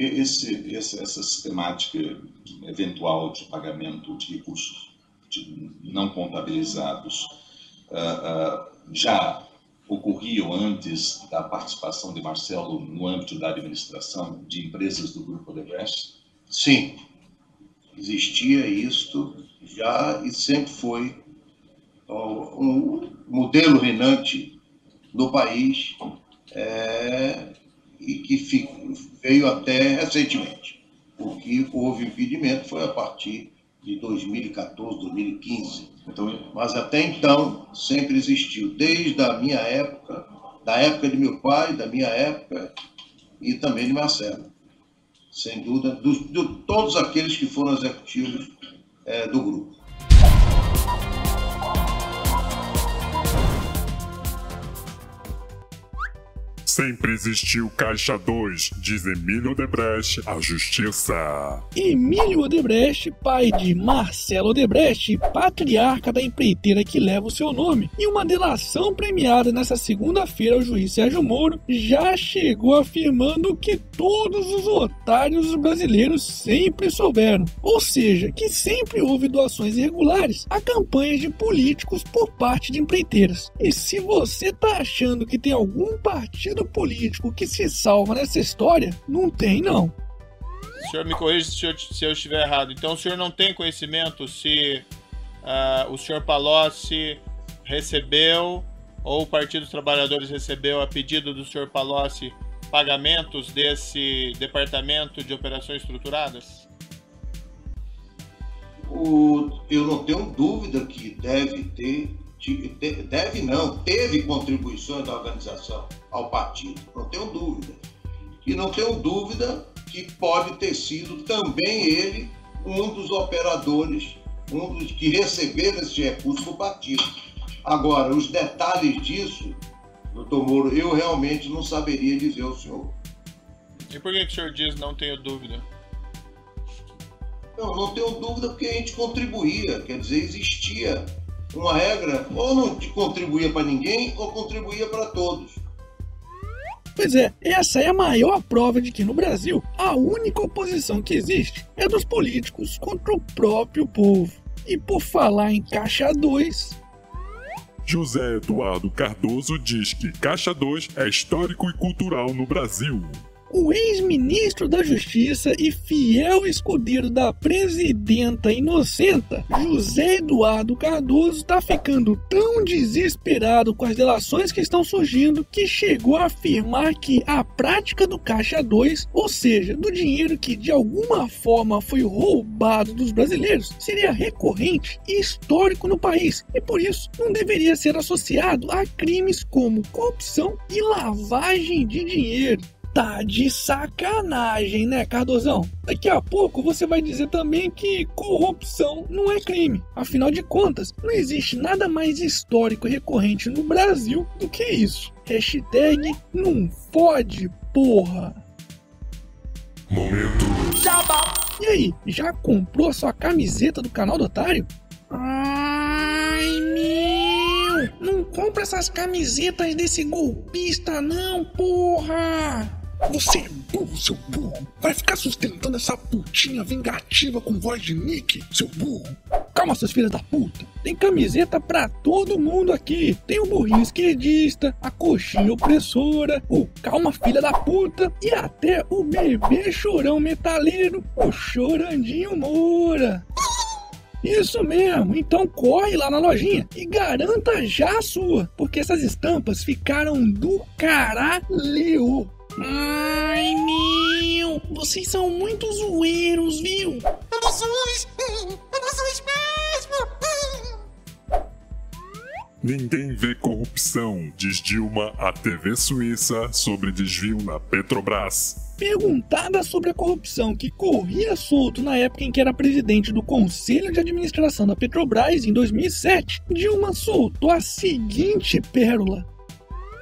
Esse, esse, essa sistemática eventual de pagamento de recursos de não contabilizados uh, uh, já ocorriam antes da participação de Marcelo no âmbito da administração de empresas do Grupo Odebrecht? Sim, existia isto já e sempre foi um modelo reinante no país é, e que veio até recentemente. O que houve impedimento foi a partir de 2014, 2015. Então, mas até então sempre existiu, desde a minha época, da época de meu pai, da minha época e também de Marcelo. Sem dúvida, de todos aqueles que foram executivos é, do grupo. Sempre existiu Caixa 2, diz Emílio Odebrecht, a justiça. Emílio Odebrecht, pai de Marcelo Odebrecht, patriarca da empreiteira que leva o seu nome, e uma delação premiada nessa segunda-feira ao juiz Sérgio Moro, já chegou afirmando que todos os otários brasileiros sempre souberam, ou seja, que sempre houve doações irregulares a campanhas de políticos por parte de empreiteiras. E se você tá achando que tem algum partido político que se salva nessa história, não tem, não. O senhor me corrija se eu, se eu estiver errado. Então o senhor não tem conhecimento se uh, o senhor Palocci recebeu ou o Partido dos Trabalhadores recebeu a pedido do senhor Palocci pagamentos desse Departamento de Operações Estruturadas? O, eu não tenho dúvida que deve ter deve não, teve contribuições da organização ao partido, não tenho dúvida. E não tenho dúvida que pode ter sido também ele um dos operadores, um dos que receberam esse recurso do partido. Agora, os detalhes disso, doutor Moro, eu realmente não saberia dizer ao senhor. E por que, que o senhor diz não tenho dúvida? Não, não tenho dúvida porque a gente contribuía, quer dizer, existia uma regra, ou não contribuía para ninguém, ou contribuía para todos. Pois é, essa é a maior prova de que no Brasil a única oposição que existe é dos políticos contra o próprio povo. E por falar em Caixa 2. José Eduardo Cardoso diz que Caixa 2 é histórico e cultural no Brasil o ex-ministro da Justiça e fiel escudeiro da presidenta inocenta, José Eduardo Cardoso, está ficando tão desesperado com as delações que estão surgindo que chegou a afirmar que a prática do Caixa 2, ou seja, do dinheiro que de alguma forma foi roubado dos brasileiros, seria recorrente e histórico no país e por isso não deveria ser associado a crimes como corrupção e lavagem de dinheiro. Tá de sacanagem, né, Cardozão? Daqui a pouco você vai dizer também que corrupção não é crime. Afinal de contas, não existe nada mais histórico e recorrente no Brasil do que isso. Hashtag não fode, porra. Momento. E aí, já comprou a sua camiseta do canal do Otário? Ai, meu! Não compra essas camisetas desse golpista, não, porra! Você é burro, seu burro. Vai ficar sustentando essa putinha vingativa com voz de Nick, seu burro. Calma, seus filhos da puta. Tem camiseta pra todo mundo aqui. Tem o burrinho esquerdista, a coxinha opressora, o calma filha da puta e até o bebê chorão metaleiro, o chorandinho Moura. Isso mesmo, então corre lá na lojinha e garanta já a sua, porque essas estampas ficaram do caralho. Ai, meu! Vocês são muito zoeiros, viu? Emoções! Emoções mesmo! Ninguém vê corrupção, diz Dilma à TV Suíça sobre desvio na Petrobras. Perguntada sobre a corrupção que corria solto na época em que era presidente do Conselho de Administração da Petrobras, em 2007, Dilma soltou a seguinte pérola: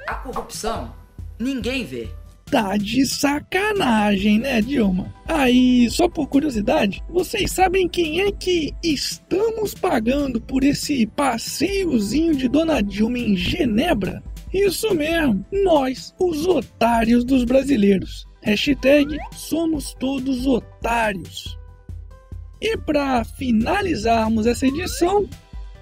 A corrupção ninguém vê. Tá de sacanagem, né, Dilma? Aí, só por curiosidade, vocês sabem quem é que estamos pagando por esse passeiozinho de Dona Dilma em Genebra? Isso mesmo, nós, os otários dos brasileiros. Hashtag somos todos otários. E para finalizarmos essa edição,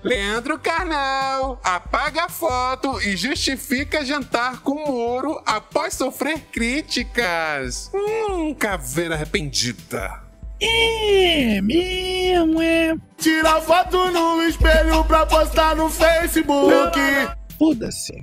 Leandro Carnal apaga a foto e justifica jantar com Moro após sofrer críticas. Hum, caveira arrependida. é mesmo, é. Tira foto no espelho pra postar no Facebook. Foda-se.